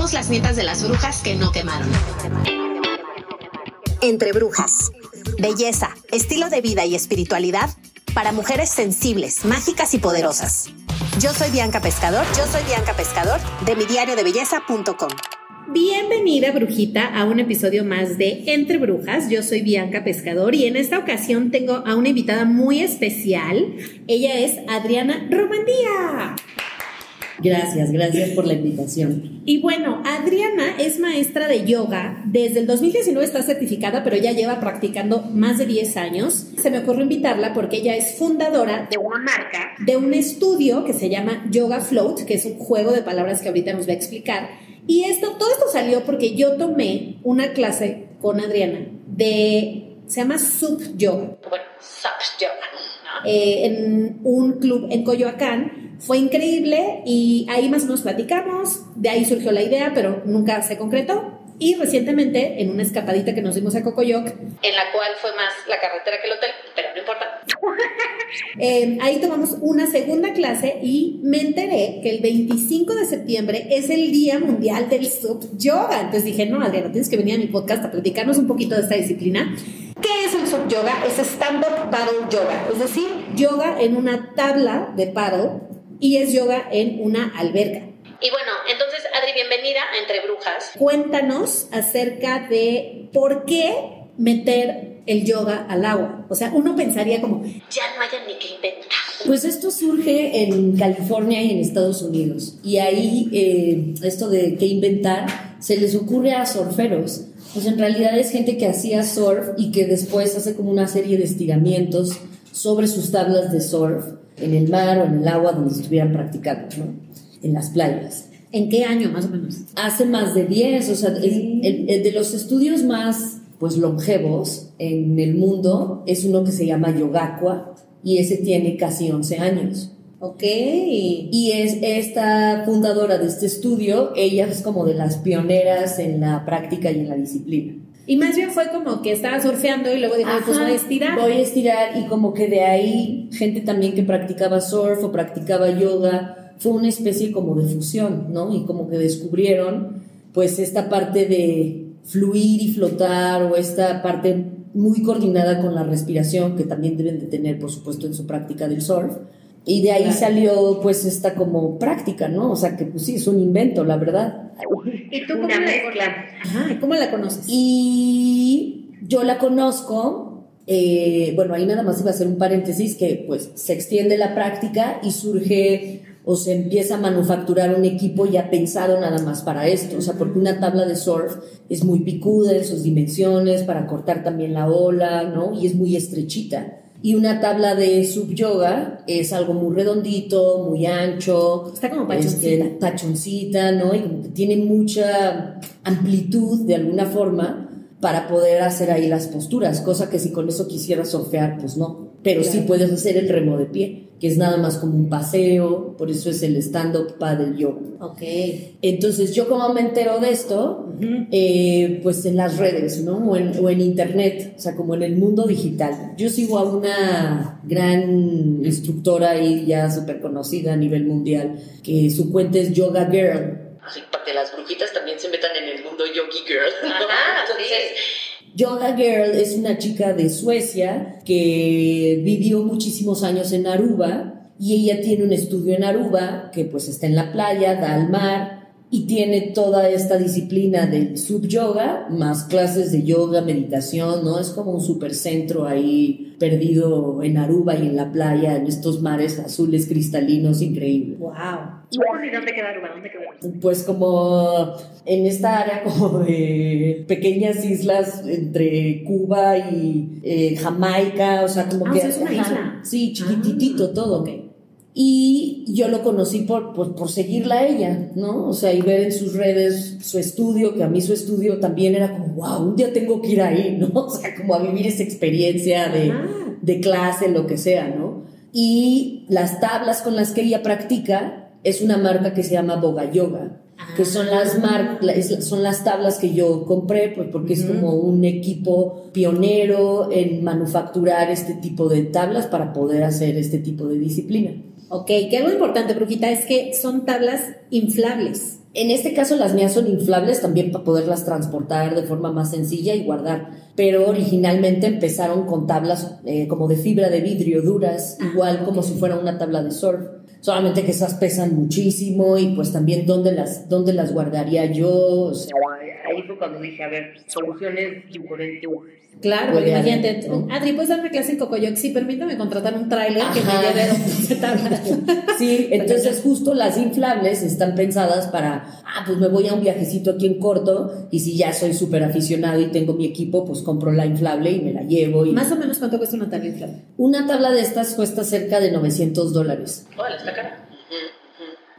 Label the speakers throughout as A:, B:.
A: Somos las nietas de las brujas que no quemaron. Entre brujas. Belleza, estilo de vida y espiritualidad para mujeres sensibles, mágicas y poderosas. Yo soy Bianca Pescador, yo soy Bianca Pescador de mi diario de belleza.com.
B: Bienvenida, brujita, a un episodio más de Entre Brujas. Yo soy Bianca Pescador y en esta ocasión tengo a una invitada muy especial. Ella es Adriana Romandía.
C: Gracias, gracias por la invitación.
B: Y bueno, Adriana es maestra de yoga. Desde el 2019 está certificada, pero ya lleva practicando más de 10 años. Se me ocurrió invitarla porque ella es fundadora de una marca, de un estudio que se llama Yoga Float, que es un juego de palabras que ahorita nos va a explicar. Y esto, todo esto salió porque yo tomé una clase con Adriana de, se llama Sub Yoga. Bueno, Sub Yoga. Eh, en un club en Coyoacán fue increíble y ahí más o menos platicamos, de ahí surgió la idea, pero nunca se concretó. Y recientemente, en una escapadita que nos dimos a Cocoyoc, en la cual fue más la carretera que el hotel, pero no importa. Eh, ahí tomamos una segunda clase y me enteré que el 25 de septiembre es el Día Mundial del Sub Yoga. Entonces dije, no, Adriana, tienes que venir a mi podcast a platicarnos un poquito de esta disciplina. ¿Qué es el Sub Yoga? Es Stand-Up Paddle Yoga, es decir, yoga en una tabla de paddle y es yoga en una alberca. Y bueno, entonces Adri, bienvenida a Entre Brujas. Cuéntanos acerca de por qué meter el yoga al agua. O sea, uno pensaría como, ya no haya ni que inventar.
C: Pues esto surge en California y en Estados Unidos. Y ahí eh, esto de qué inventar se les ocurre a surferos. Pues en realidad es gente que hacía surf y que después hace como una serie de estiramientos sobre sus tablas de surf en el mar o en el agua donde estuvieran practicando, ¿no? En las playas.
B: ¿En qué año más o menos?
C: Hace más de 10, o sea, el, de los estudios más pues longevos en el mundo es uno que se llama Yogakwa y ese tiene casi 11 años.
B: Ok.
C: Y es esta fundadora de este estudio, ella es como de las pioneras en la práctica y en la disciplina.
B: Y más bien fue como que estaba surfeando y luego dijo, pues voy a estirar.
C: Voy a estirar y como que de ahí gente también que practicaba surf o practicaba yoga, fue una especie como de fusión, ¿no? Y como que descubrieron pues esta parte de fluir y flotar o esta parte muy coordinada con la respiración que también deben de tener, por supuesto, en su práctica del surf. Y de ahí salió pues esta como práctica, ¿no? O sea que pues sí, es un invento, la verdad.
B: ¿Y tú cómo la, ¿cómo la conoces?
C: Y yo la conozco, eh, bueno, ahí nada más iba a hacer un paréntesis que pues se extiende la práctica y surge o se empieza a manufacturar un equipo ya pensado nada más para esto, o sea, porque una tabla de surf es muy picuda en sus dimensiones para cortar también la ola, ¿no? Y es muy estrechita. Y una tabla de sub yoga es algo muy redondito, muy ancho.
B: Está como pachoncita.
C: Este, pachoncita, ¿no? Y como que tiene mucha amplitud de alguna forma para poder hacer ahí las posturas, cosa que si con eso quisieras surfear, pues no. Pero sí puedes hacer el remo de pie que es nada más como un paseo, por eso es el stand-up paddle yoga.
B: Ok.
C: Entonces, yo como me entero de esto, eh, pues en las redes, ¿no? O en, o en, internet, o sea, como en el mundo digital. Yo sigo a una gran instructora ahí ya súper conocida a nivel mundial, que su cuenta es Yoga Girl.
D: Así para que las brujitas también se metan en el mundo Yogi Girl. Ajá,
C: Entonces, Yoga Girl es una chica de Suecia que vivió muchísimos años en Aruba y ella tiene un estudio en Aruba que pues está en la playa, da al mar y tiene toda esta disciplina del sub yoga, más clases de yoga, meditación, ¿no? Es como un supercentro ahí perdido en Aruba y en la playa, en estos mares azules cristalinos increíbles.
B: ¡Wow! ¿Y dónde queda Aruba? ¿Dónde queda?
C: Pues como en esta área como de pequeñas islas entre Cuba y eh, Jamaica, o sea, como
B: ah,
C: que...
B: es una isla.
C: Sí, chiquititito ah. todo. Okay. Y yo lo conocí por, por, seguirla a ella, ¿no? O sea, y ver en sus redes su estudio, que a mí su estudio también era como, wow, un día tengo que ir ahí, ¿no? O sea, como a vivir esa experiencia de, de clase, lo que sea, ¿no? Y las tablas con las que ella practica es una marca que se llama Boga Yoga, que son las, mar son las tablas que yo compré, pues porque es como un equipo pionero en manufacturar este tipo de tablas para poder hacer este tipo de disciplina.
B: Ok, que algo importante, Brujita, es que son tablas inflables.
C: En este caso las mías son inflables también para poderlas transportar de forma más sencilla y guardar. Pero originalmente empezaron con tablas eh, como de fibra de vidrio duras,
B: Ah,
C: igual como si fuera una tabla de surf. Solamente que esas pesan muchísimo y pues también dónde las, dónde las guardaría yo. O sea,
D: Ahí fue cuando dije, a ver, soluciones diferentes.
B: Claro,
C: a
B: imagínate. Adri, ¿puedes darme clase en Cocoyoc? Sí, permítame contratar un tráiler que me lleve.
C: Sí, entonces justo las inflables están pensadas para, ah, pues me voy a un viajecito aquí en corto y si ya soy súper aficionado y tengo mi equipo, pues compro la inflable y me la llevo. Y...
B: Más o menos, ¿cuánto cuesta una tabla inflable?
C: Una tabla de estas cuesta cerca de 900 dólares.
D: Órale, está cara.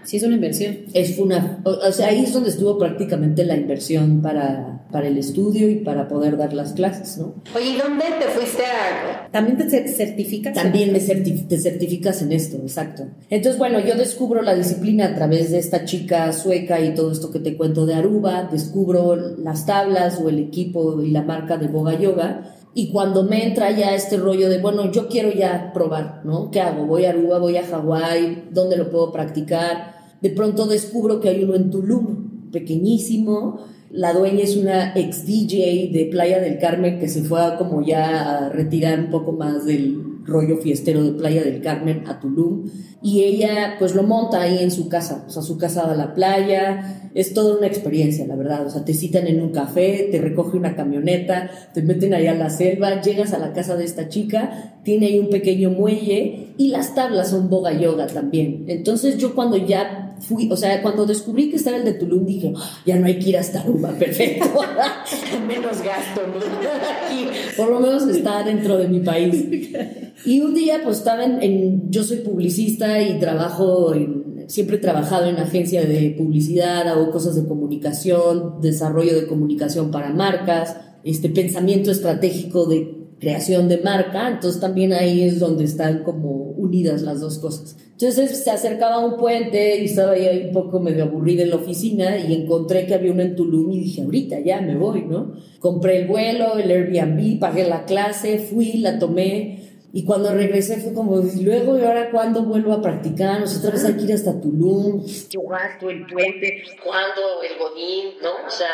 B: Sí, es una inversión.
C: Es una, o, o sea, ahí es donde estuvo prácticamente la inversión para, para el estudio y para poder dar las clases, ¿no?
A: Oye, ¿y dónde te fuiste a...?
B: ¿También te cer- certificas?
C: También me certi- te certificas en esto, exacto. Entonces, bueno, yo descubro la disciplina a través de esta chica sueca y todo esto que te cuento de Aruba, descubro las tablas o el equipo y la marca de Boga Yoga. Y cuando me entra ya este rollo de, bueno, yo quiero ya probar, ¿no? ¿Qué hago? Voy a Aruba, voy a Hawái, ¿dónde lo puedo practicar? De pronto descubro que hay uno en Tulum, pequeñísimo. La dueña es una ex DJ de Playa del Carmen que se fue a como ya a retirar un poco más del rollo fiestero de Playa del Carmen a Tulum. Y ella pues lo monta ahí en su casa, o sea, su casa da la playa, es toda una experiencia, la verdad, o sea, te citan en un café, te recoge una camioneta, te meten ahí a la selva, llegas a la casa de esta chica, tiene ahí un pequeño muelle y las tablas son boga yoga también. Entonces yo cuando ya fui, o sea, cuando descubrí que estaba el de Tulum dije, "Ah, ya no hay que ir hasta Aruba, perfecto.
D: Menos gasto, ¿no?
C: Por lo menos está dentro de mi país. Y un día, pues estaba en, en- yo soy publicista y trabajo en, siempre he trabajado en agencia de publicidad, hago cosas de comunicación, desarrollo de comunicación para marcas, este pensamiento estratégico de creación de marca, entonces también ahí es donde están como unidas las dos cosas. Entonces se acercaba a un puente y estaba ahí un poco medio aburrida en la oficina y encontré que había uno en Tulum y dije, ahorita ya me voy, ¿no? Compré el vuelo, el Airbnb, pagué la clase, fui, la tomé y cuando regresé fue como, ¿y luego y ahora cuándo vuelvo a practicar? O sea, otra vez hay que ir hasta Tulum,
D: Tu gasto, el puente, cuándo, el godín, ¿no? O sea,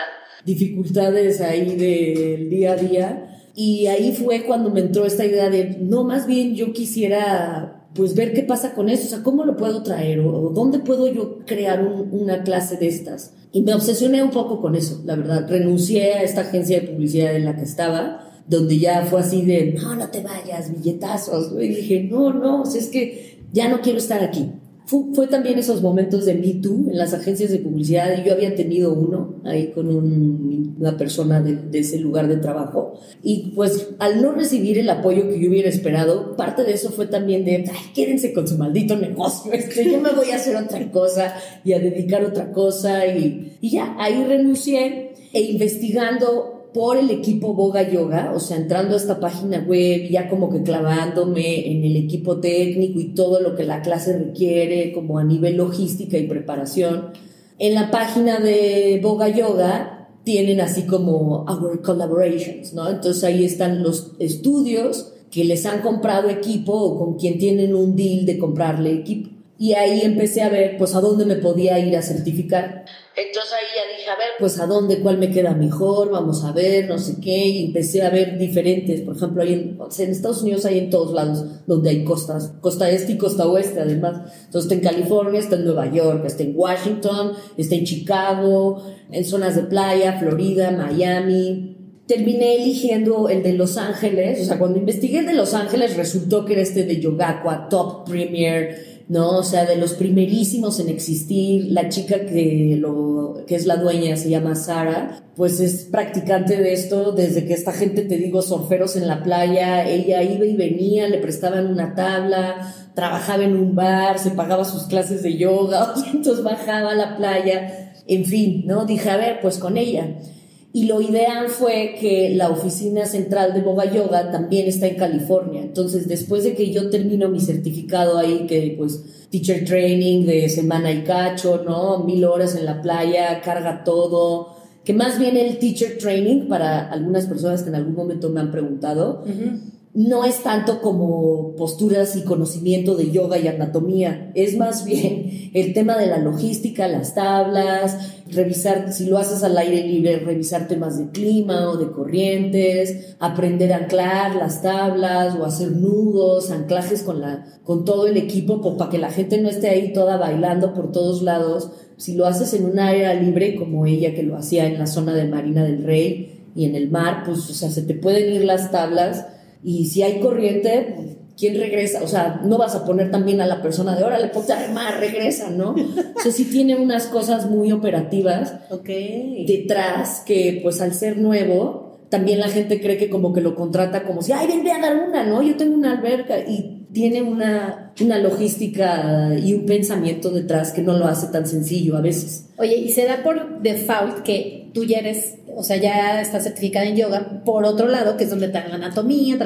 C: dificultades ahí del día a día. Y ahí fue cuando me entró esta idea de, no, más bien yo quisiera pues ver qué pasa con eso, o sea, cómo lo puedo traer o, dónde puedo yo crear un- una clase de estas. Y me obsesioné un poco con eso, la verdad. Renuncié a esta agencia de publicidad en la que estaba, donde ya fue así de, no, no te vayas, billetazos. Y dije, no, no, o sea, es que ya no quiero estar aquí. Fue, fue también esos momentos de Me Too en las agencias de publicidad yo había tenido uno ahí con un- una persona de, de ese lugar de trabajo. Y pues al no recibir el apoyo que yo hubiera esperado, parte de eso fue también de, ay, quédense con su maldito negocio, este, yo me voy a hacer otra cosa y a dedicar otra cosa y, y ya, ahí renuncié e investigando por el equipo Boga Yoga, o sea, entrando a esta página web, ya como que clavándome en el equipo técnico y todo lo que la clase requiere, como a nivel logística y preparación. En la página de Boga Yoga tienen así como Our Collaborations, ¿no? Entonces ahí están los estudios que les han comprado equipo o con quien tienen un deal de comprarle equipo. Y ahí empecé a ver, pues, a dónde me podía ir a certificar
D: entonces ahí ya dije, a ver,
C: pues a dónde, cuál me queda mejor, vamos a ver, no sé qué, y empecé a ver diferentes, por ejemplo, hay en, en Estados Unidos hay en todos lados donde hay costas, costa este y costa oeste además, entonces está en California, está en Nueva York, está en Washington, está en Chicago, en zonas de playa, Florida, Miami, terminé eligiendo el de Los Ángeles, o sea, cuando investigué el de Los Ángeles resultó que era este de Yogakwa, Top Premier, ¿no? O sea, de los primerísimos en existir, la chica que, lo, que es la dueña se llama Sara, pues es practicante de esto desde que esta gente, te digo, surferos en la playa, ella iba y venía, le prestaban una tabla, trabajaba en un bar, se pagaba sus clases de yoga, entonces bajaba a la playa, en fin, ¿no? Dije, a ver, pues con ella. Y lo ideal fue que la oficina central de Boga Yoga también está en California. Entonces, después de que yo termino mi certificado ahí, que pues teacher training de semana y cacho, ¿no? Mil horas en la playa, carga todo. Que más bien el teacher training, para algunas personas que en algún momento me han preguntado, no es tanto como posturas y conocimiento de yoga y anatomía, es más bien el tema de la logística, las tablas, revisar, si lo haces al aire libre, revisar temas de clima o de corrientes, aprender a anclar las tablas o hacer nudos, anclajes con, la, con todo el equipo pues, para que la gente no esté ahí toda bailando por todos lados. Si lo haces en un área libre como ella que lo hacía en la zona de Marina del Rey y en el mar, pues o sea, se te pueden ir las tablas y si hay corriente, ¿quién regresa? O sea, no vas a poner también a la persona de órale, ponte a remar, regresa, ¿no? O sea, sí tiene unas cosas muy operativas detrás que, pues, al ser nuevo, también la gente cree que como que lo contrata como si, ay, ven, ve a dar una, ¿no? Yo tengo una alberca y tiene una, una logística y un pensamiento detrás que no lo hace tan sencillo a veces.
B: Oye, y se da por default que tú ya eres o sea, ya está certificada en yoga, por otro lado, que es donde está la anatomía,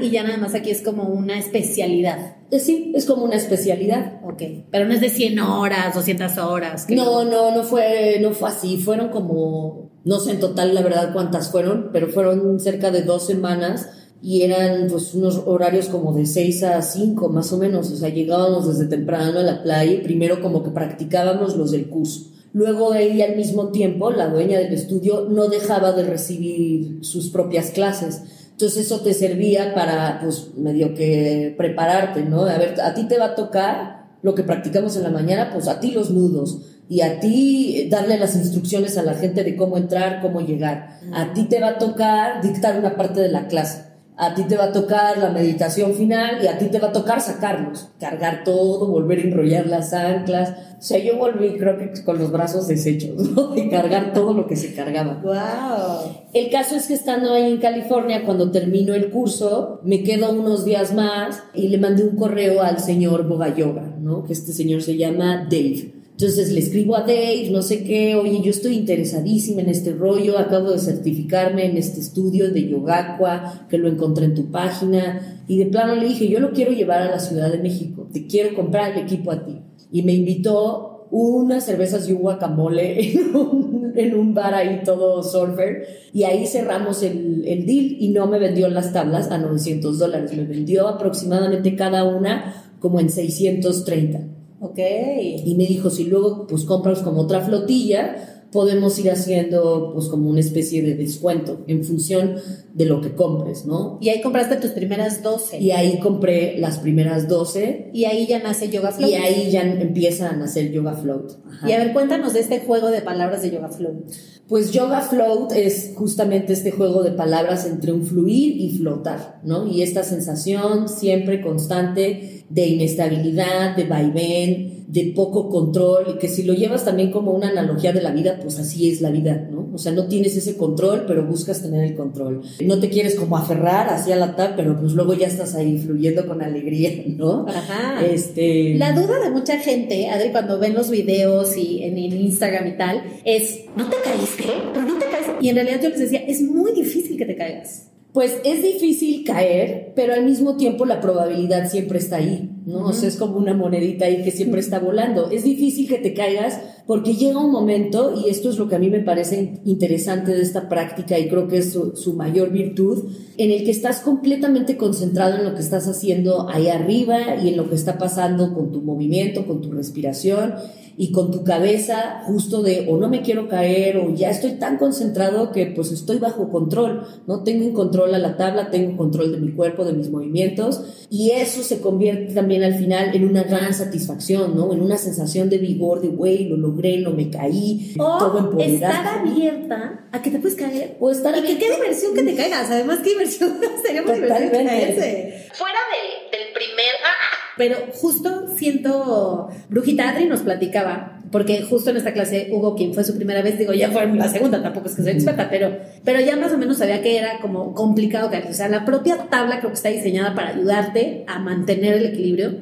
B: y ya nada más aquí es como una especialidad.
C: Eh, sí, es como una especialidad.
B: Ok, pero no es de 100 horas, 200 horas.
C: No, no, no fue, no fue así, fueron como, no sé en total la verdad cuántas fueron, pero fueron cerca de dos semanas y eran pues unos horarios como de 6 a 5 más o menos, o sea, llegábamos desde temprano a la playa y primero como que practicábamos los del curso Luego ella al mismo tiempo, la dueña del estudio, no dejaba de recibir sus propias clases. Entonces eso te servía para, pues, medio que prepararte, ¿no? A ver, a ti te va a tocar lo que practicamos en la mañana, pues a ti los nudos. Y a ti darle las instrucciones a la gente de cómo entrar, cómo llegar. A ti te va a tocar dictar una parte de la clase a ti te va a tocar la meditación final y a ti te va a tocar sacarlos, cargar todo, volver a enrollar las anclas. O sea, yo volví creo que con los brazos deshechos, ¿no? De cargar todo lo que se cargaba.
B: ¡Wow!
C: El caso es que estando ahí en California, cuando termino el curso, me quedo unos días más y le mandé un correo al señor Boga Yoga, ¿no? Que este señor se llama Dave. Entonces le escribo a Dave, no sé qué, oye, yo estoy interesadísima en este rollo, acabo de certificarme en este estudio de Yogacua, que lo encontré en tu página, y de plano le dije, yo lo quiero llevar a la Ciudad de México, te quiero comprar el equipo a ti. Y me invitó unas cervezas y un guacamole en un, bar ahí todo surfer, y ahí cerramos el, el deal y no me vendió las tablas a 900 dólares, me vendió aproximadamente cada una como en 630.
B: Ok.
C: Y me dijo, si luego pues compras como otra flotilla, podemos ir haciendo pues como una especie de descuento en función de lo que compres, ¿no?
B: Y ahí compraste tus primeras 12.
C: Y ahí compré las primeras 12.
B: Y ahí ya nace Yoga Float.
C: Y ahí ya empieza a nacer Yoga Float.
B: Y a ver, cuéntanos de este juego de palabras de Yoga Float.
C: Pues Yoga Float es justamente este juego de palabras entre un fluir y flotar, ¿no? Y esta sensación siempre constante de inestabilidad, de vaivén, de poco control y que si lo llevas también como una analogía de la vida, pues así es la vida, ¿no? O sea, no tienes ese control, pero buscas tener el control. No te quieres como aferrar hacia la tal, pero pues luego ya estás ahí fluyendo con alegría, ¿no?
B: Ajá.
C: Este...
B: La duda de mucha gente, Adri, cuando ven los videos y en, en Instagram y tal, es, ¿no te caíste? Pero no te caes. Y en realidad yo les decía, es muy difícil que te caigas.
C: Pues es difícil caer, pero al mismo tiempo la probabilidad siempre está ahí, ¿no? O sea, es como una monedita ahí que siempre está volando. Es difícil que te caigas porque llega un momento, y esto es lo que a mí me parece interesante de esta práctica y creo que es su, su mayor virtud, en el que estás completamente concentrado en lo que estás haciendo ahí arriba y en lo que está pasando con tu movimiento, con tu respiración y con tu cabeza justo de o no me quiero caer o ya estoy tan concentrado que pues estoy bajo control, no tengo un control a la tabla, tengo control de mi cuerpo, de mis movimientos y eso se convierte también al final en una gran satisfacción, ¿no? En una sensación de vigor, de güey, lo logré, no me caí,
B: o
C: todo empoderado.
B: estar abierta a que te puedes caer
C: o estar
B: y que qué diversión que te caigas, además qué diversión, sería muy divertido caerse.
D: Fuera del, del primer... ¡Ah!
B: Pero justo siento, Brujita Adri nos platicaba, porque justo en esta clase hubo quien fue su primera vez, digo, ya fue la segunda, tampoco es que soy experta, pero, pero ya más o menos sabía que era como complicado caer. O sea, la propia tabla creo que está diseñada para ayudarte a mantener el equilibrio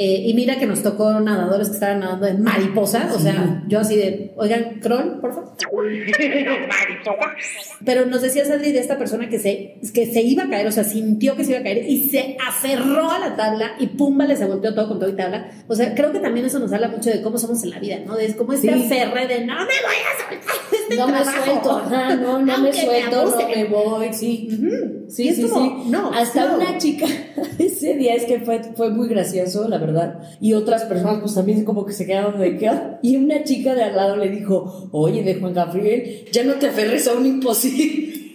B: eh, y mira que nos tocó nadadores que estaban nadando en mariposa, o sea, yo así de, oigan, crawl, por favor. Pero nos decía Sadri de esta persona que se, que se iba a caer, o sea, sintió que se iba a caer y se aferró a la tabla y pumba, le se volteó todo con todo y tabla. O sea, creo que también eso nos habla mucho de cómo somos en la vida, ¿no? De cómo este aferre de no me voy a soltar el
C: no me suelto, ajá, no, no me
B: Aunque me
C: suelto, no me voy, sí. Sí, sí,
B: como,
C: sí.
B: No,
C: Hasta
B: no.
C: una chica, ese día es que fue, fue muy gracioso, la verdad. Y otras personas, pues también como que se quedaron de qué. Y una chica de al lado le dijo, oye, de Juan Gabriel, ya no te aferres a un imposible.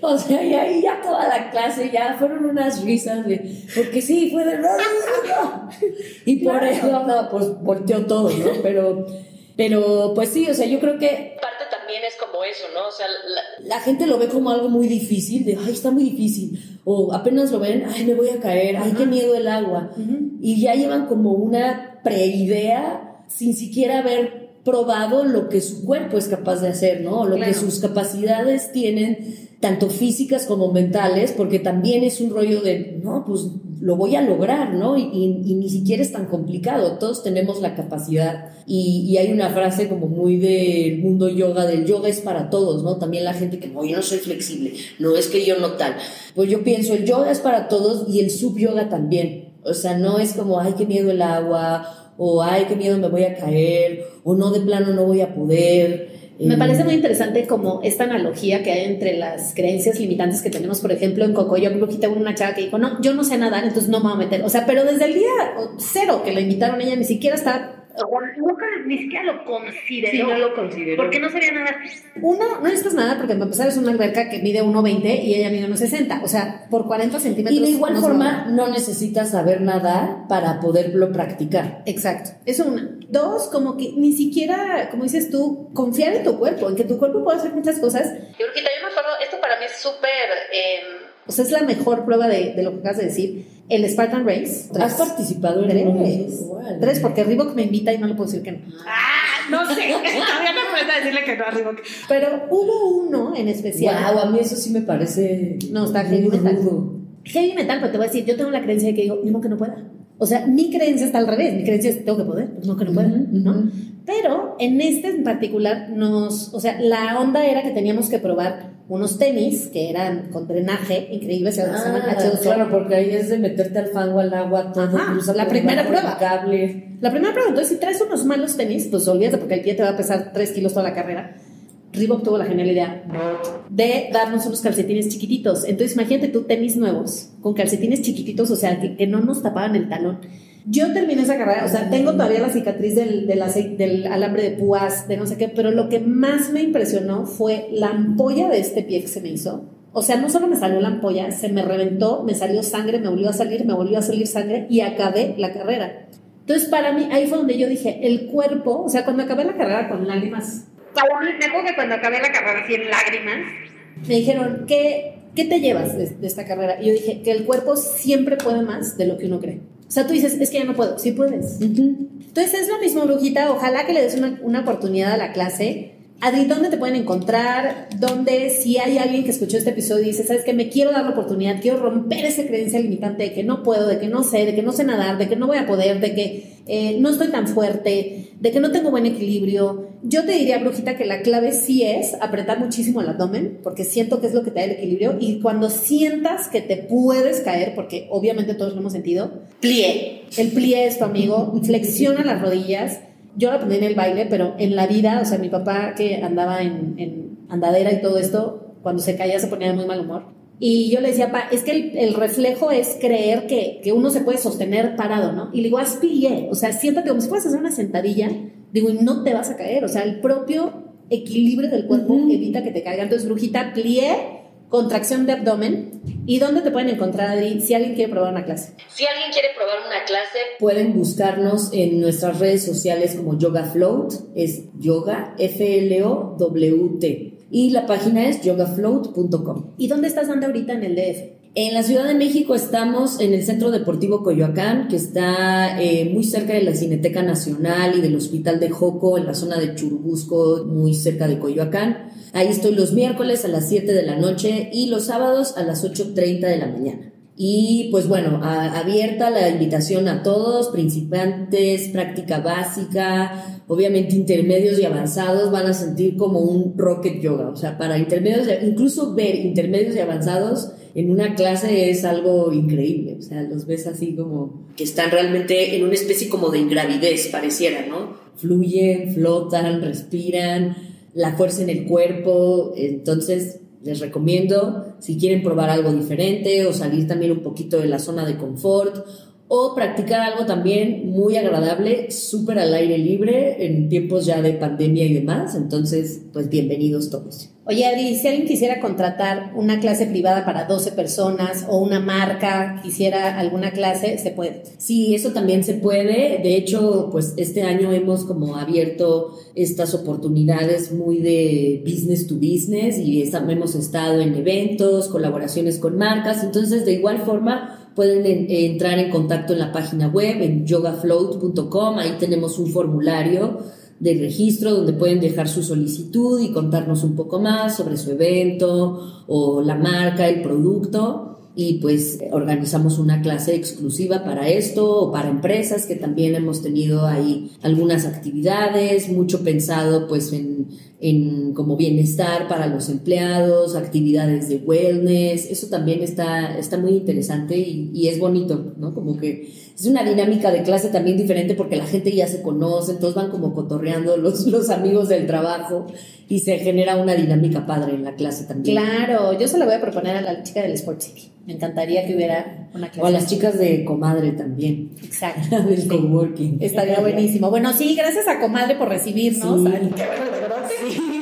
C: O sea, y ahí ya toda la clase, ya fueron unas risas de, porque sí, fue de, no, no, no, no". Y por
B: Claro.
C: eso, no, pues volteó todo, ¿no? Pero, pero, pues sí, o sea, yo creo que
D: es como eso, ¿no? O sea, la-
C: la gente lo ve como algo muy difícil, de, ay, está muy difícil. O apenas lo ven, ay, me voy a caer, ay, qué miedo el agua. Y ya llevan como una preidea sin siquiera haber probado lo que su cuerpo es capaz de hacer, ¿no? Lo que sus capacidades tienen, tanto físicas como mentales, porque también es un rollo de, no, pues lo voy a lograr, ¿no? Y, y- y ni siquiera es tan complicado, todos tenemos la capacidad. Y, y hay una frase como muy del mundo yoga, del yoga es para todos, ¿no? También la gente que, no, yo no soy flexible, no es que yo no tal. Pues yo pienso, el yoga es para todos y el sub yoga también. O sea, no es como, ay, qué miedo el agua, o ay, qué miedo me voy a caer, o no, de plano no voy a poder.
B: Me
C: Eh,
B: parece muy interesante como esta analogía que hay entre las creencias limitantes que tenemos, por ejemplo, en Coco. Yo creo que una chava que dijo, no, yo no sé nadar, entonces no me voy a meter. O sea, pero desde el día cero que la invitaron, ella ni siquiera está... Nunca ni siquiera lo consideró.
C: Sí, no lo considero.
B: Porque no sabía nada. Uno, no necesitas nada porque para empezar es una alberca que mide 1,20 y ella mide 1,60. O sea, por 40 centímetros.
C: Y de igual
B: no
C: forma, no necesitas saber nadar para poderlo practicar.
B: Exacto. Eso una. Dos, como que ni siquiera, como dices tú, confiar en tu cuerpo, en que tu cuerpo puede hacer muchas cosas.
D: yo creo que yo me acuerdo, esto para mí es súper... em,
B: O sea, es la mejor prueba de, de lo que acabas de decir. El Spartan Race.
C: ¿Has participado en
B: Tres. Tres, porque Reebok me invita y no le puedo decir que no. ¡Ah! No sé. Todavía no puedo decirle que no a Reebok. Pero hubo uno en especial.
C: Wow, a mí eso sí me parece.
B: No, está heavy metal. Heavy metal, pero te voy a decir, yo tengo la creencia de que digo, modo que no pueda. O sea, mi creencia está al revés. Mi creencia es, tengo que poder, pues no que no pueda,
C: Ujú,
B: ¿no?
C: ujú.
B: Pero en este en particular nos, o sea, la onda era que teníamos que probar unos tenis que eran con drenaje increíble, se llaman
C: Ah,
B: H2O.
C: claro, porque ahí es de meterte al fango, al agua, todo.
B: Ajá, la primera prueba.
C: Cable.
B: La primera pregunta es si traes unos malos tenis, pues olvídate porque el pie te va a pesar 3 kilos toda la carrera. Reebok tuvo la genial idea de darnos unos calcetines chiquititos. Entonces imagínate tú tenis nuevos con calcetines chiquititos, o sea, que, que no nos tapaban el talón. Yo terminé esa carrera, o sea, tengo todavía la cicatriz del, del, del alambre de púas, de no sé qué, pero lo que más me impresionó fue la ampolla de este pie que se me hizo. O sea, no solo me salió la ampolla, se me reventó, me salió sangre, me volvió a salir, me volvió a salir sangre y acabé la carrera. Entonces, para mí, ahí fue donde yo dije, el cuerpo, o sea, cuando acabé la carrera con lágrimas, me acuerdo que cuando acabé la carrera así en lágrimas, me dijeron, ¿qué, qué te llevas de, de esta carrera? Y yo dije, que el cuerpo siempre puede más de lo que uno cree. O sea, tú dices, es que ya no puedo, sí puedes. Entonces es lo mismo, Brujita, ojalá que le des una, una oportunidad a la clase. Adri, ¿dónde te pueden encontrar? ¿Dónde, si hay alguien que escuchó este episodio y dice, sabes que me quiero dar la oportunidad, quiero romper esa creencia limitante de que no puedo, de que no sé, de que no sé nadar, de que no voy a poder, de que eh, no estoy tan fuerte, de que no tengo buen equilibrio? Yo te diría, Brujita, que la clave sí es apretar muchísimo el abdomen, porque siento que es lo que te da el equilibrio, y cuando sientas que te puedes caer, porque obviamente todos lo hemos sentido, plié. El plié es tu amigo, flexiona las rodillas. Yo lo aprendí en el baile, pero en la vida, o sea, mi papá que andaba en, en andadera y todo esto, cuando se caía se ponía de muy mal humor. Y yo le decía, pa, es que el, el reflejo es creer que, que, uno se puede sostener parado, ¿no? Y le digo, haz plié, o sea, siéntate como si fueras a hacer una sentadilla, digo, y no te vas a caer, o sea, el propio equilibrio del cuerpo uh -huh. evita que te caiga. Entonces, brujita, plié, contracción de abdomen. ¿Y dónde te pueden encontrar, Adri, si alguien quiere probar una clase?
D: Si alguien quiere probar una clase,
C: pueden buscarnos en nuestras redes sociales como Yoga Float, es yoga, F-L-O-W-T. Y la página es yogafloat.com.
B: ¿Y dónde estás dando ahorita en el DF?
C: En la Ciudad de México estamos en el Centro Deportivo Coyoacán, que está eh, muy cerca de la Cineteca Nacional y del Hospital de Joco, en la zona de Churubusco, muy cerca de Coyoacán. Ahí estoy los miércoles a las 7 de la noche y los sábados a las 8.30 de la mañana. Y pues bueno, abierta la invitación a todos, principiantes, práctica básica, obviamente intermedios y avanzados van a sentir como un rocket yoga, o sea, para intermedios, incluso ver intermedios y avanzados en una clase es algo increíble, o sea, los ves así como
D: que están realmente en una especie como de ingravidez, pareciera, ¿no?
C: Fluyen, flotan, respiran, la fuerza en el cuerpo. Entonces, les recomiendo, si quieren probar algo diferente o salir también un poquito de la zona de confort o practicar algo también muy agradable, súper al aire libre en tiempos ya de pandemia y demás. Entonces, pues bienvenidos todos.
B: Oye, Adri, si alguien quisiera contratar una clase privada para 12 personas o una marca quisiera alguna clase, ¿se puede?
C: Sí, eso también se puede. De hecho, pues este año hemos como abierto estas oportunidades muy de business to business y hemos estado en eventos, colaboraciones con marcas. Entonces, de igual forma, pueden entrar en contacto en la página web, en yogafloat.com. Ahí tenemos un formulario de registro donde pueden dejar su solicitud y contarnos un poco más sobre su evento o la marca, el producto y pues organizamos una clase exclusiva para esto o para empresas que también hemos tenido ahí algunas actividades, mucho pensado pues en, en como bienestar para los empleados, actividades de wellness, eso también está, está muy interesante y, y es bonito, ¿no? Como que es una dinámica de clase también diferente porque la gente ya se conoce, todos van como cotorreando los, los amigos del trabajo y se genera una dinámica padre en la clase también.
B: Claro, yo se lo voy a proponer a la chica del Sport City. Me encantaría que hubiera una clase.
C: O a las chicas de Comadre también.
B: Exacto.
C: del sí. coworking.
B: Estaría buenísimo. Bueno, sí, gracias a Comadre por recibirnos.
C: Sí.
B: La,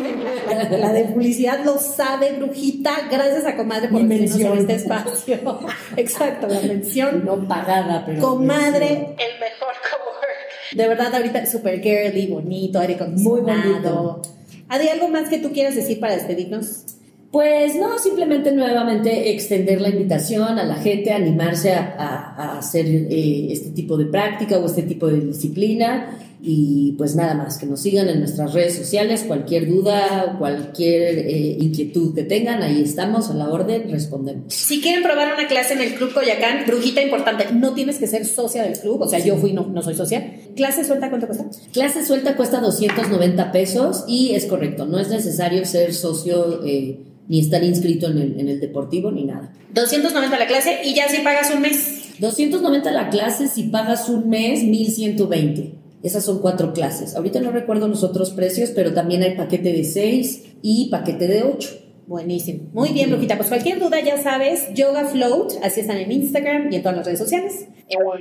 B: la de publicidad lo sabe, brujita. Gracias a Comadre por
C: mención.
B: este espacio. Exacto, la mención.
C: No pagada, pero.
B: Comadre,
D: El mejor cowork.
B: de verdad, ahorita super girly, bonito, aire
C: Muy
B: acondicionado.
C: bonito.
B: Adi, ¿algo más que tú quieras decir para despedirnos?
C: Pues no, simplemente nuevamente extender la invitación a la gente, animarse a, a- a hacer eh, este tipo de práctica o este tipo de disciplina y pues nada más, que nos sigan en nuestras redes sociales, cualquier duda, cualquier eh, inquietud que tengan, ahí estamos a la orden, respondemos.
B: Si quieren probar una clase en el Club Coyacán, brujita importante, no tienes que ser socia del club, o sea, yo fui, no, no soy socia. ¿Clase suelta cuánto cuesta?
C: Clase suelta cuesta 290 pesos y es correcto, no es necesario ser socio eh, ni estar inscrito en el, en el deportivo ni nada.
B: 290 la clase y ya si pagas un mes.
C: 290 la clase, si pagas un mes, 1120. Esas son cuatro clases. Ahorita no recuerdo los otros precios, pero también hay paquete de 6 y paquete de 8.
B: Buenísimo. Muy bien, brujita. Pues cualquier duda ya sabes, Yoga Float, así están en Instagram y en todas las redes sociales.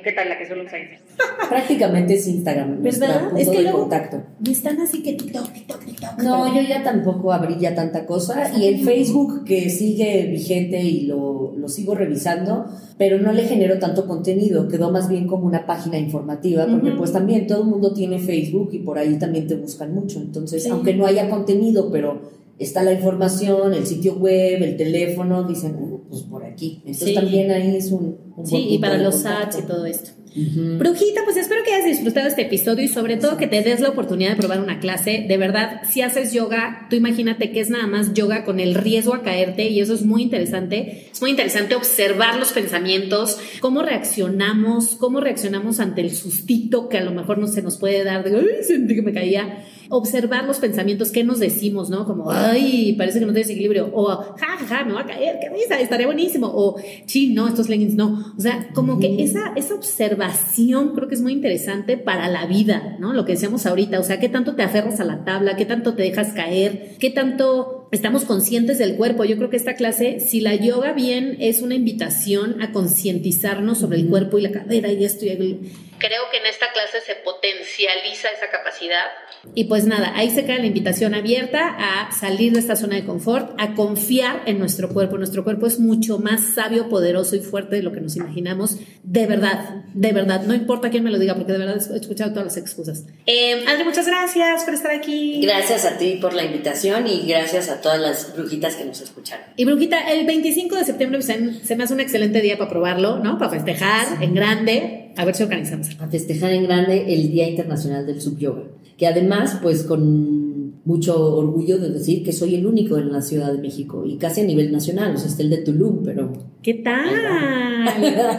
D: ¿Qué tal la que solo usa
C: Prácticamente es Instagram,
B: ¿Verdad?
C: punto
B: Es que
C: de
B: luego
C: contacto.
B: me están así que TikTok, TikTok, TikTok.
C: No, yo ya tampoco abrí ya tanta cosa. Y el Facebook que sigue vigente y lo, lo sigo revisando, pero no le genero tanto contenido. Quedó más bien como una página informativa, porque pues también todo el mundo tiene Facebook y por ahí también te buscan mucho. Entonces,
B: Sí.
C: aunque no haya contenido, pero está la información, el sitio web, el teléfono, dicen, "Ah, pues por aquí. Entonces
B: Sí.
C: también ahí es un, un
B: Sí, y para los ads y todo esto. Brujita, pues espero que hayas disfrutado este episodio y sobre todo que te des la oportunidad de probar una clase. De verdad, si haces yoga, tú imagínate que es nada más yoga con el riesgo a caerte y eso es muy interesante. Es muy interesante observar los pensamientos, cómo reaccionamos, cómo reaccionamos ante el sustito que a lo mejor no se nos puede dar de, ay, sentí que me caía. Observar los pensamientos, qué nos decimos, ¿no? Como, ay, parece que no tienes equilibrio. O, ja, ja, ja, me va a caer, qué risa, estaría buenísimo. O, sí, no, estos leggings no. O sea, como que esa, esa observación creo que es muy interesante para la vida, ¿no? Lo que decíamos ahorita, o sea, qué tanto te aferras a la tabla, qué tanto te dejas caer, qué tanto estamos conscientes del cuerpo. Yo creo que esta clase, si la yoga bien, es una invitación a concientizarnos sobre el cuerpo y la cadera y esto y el-
D: Creo que en esta clase se potencializa esa capacidad.
B: Y pues nada, ahí se queda la invitación abierta a salir de esta zona de confort, a confiar en nuestro cuerpo. Nuestro cuerpo es mucho más sabio, poderoso y fuerte de lo que nos imaginamos. De verdad, de verdad. No importa quién me lo diga, porque de verdad he escuchado todas las excusas. Eh, muchas gracias por estar aquí.
C: Gracias a ti por la invitación y gracias a todas las brujitas que nos escucharon.
B: Y Brujita, el 25 de septiembre se, se me hace un excelente día para probarlo, ¿no? Para festejar en grande. A ver si organizamos.
C: a festejar en grande el Día Internacional del Subyoga, que además, pues con mucho orgullo de decir que soy el único en la Ciudad de México y casi a nivel nacional, o sea, está el de Tulum, pero
B: ¿Qué tal?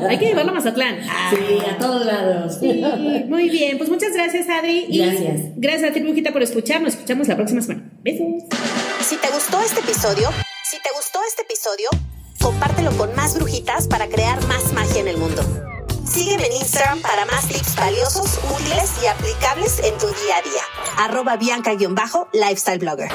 B: Hay que llevarlo a Mazatlán.
C: sí, a todos lados.
B: Sí, muy bien. Pues muchas gracias, Adri. Y
C: Gracias.
B: gracias a ti, Brujita, por escuchar. Nos escuchamos la próxima semana. Besos.
A: Si te gustó este episodio, si te gustó este episodio, compártelo con más brujitas para crear más magia en el mundo.
B: Sígueme en Instagram para más tips valiosos, útiles y aplicables en tu día a día. Arroba Bianca-Lifestyle Blogger.